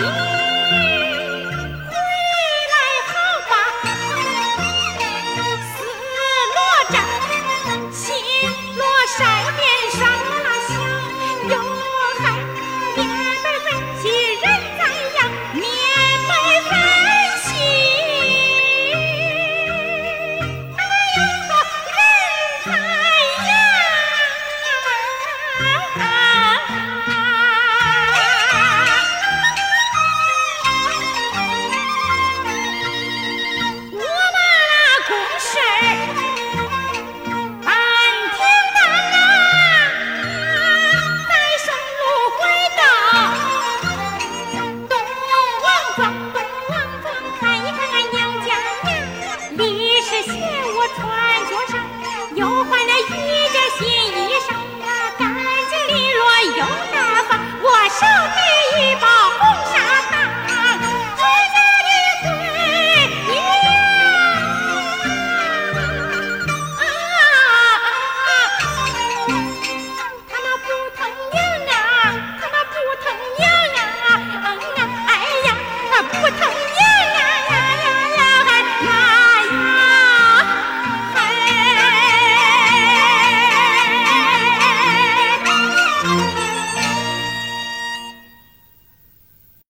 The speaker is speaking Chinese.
Thank you. 谢我穿着上。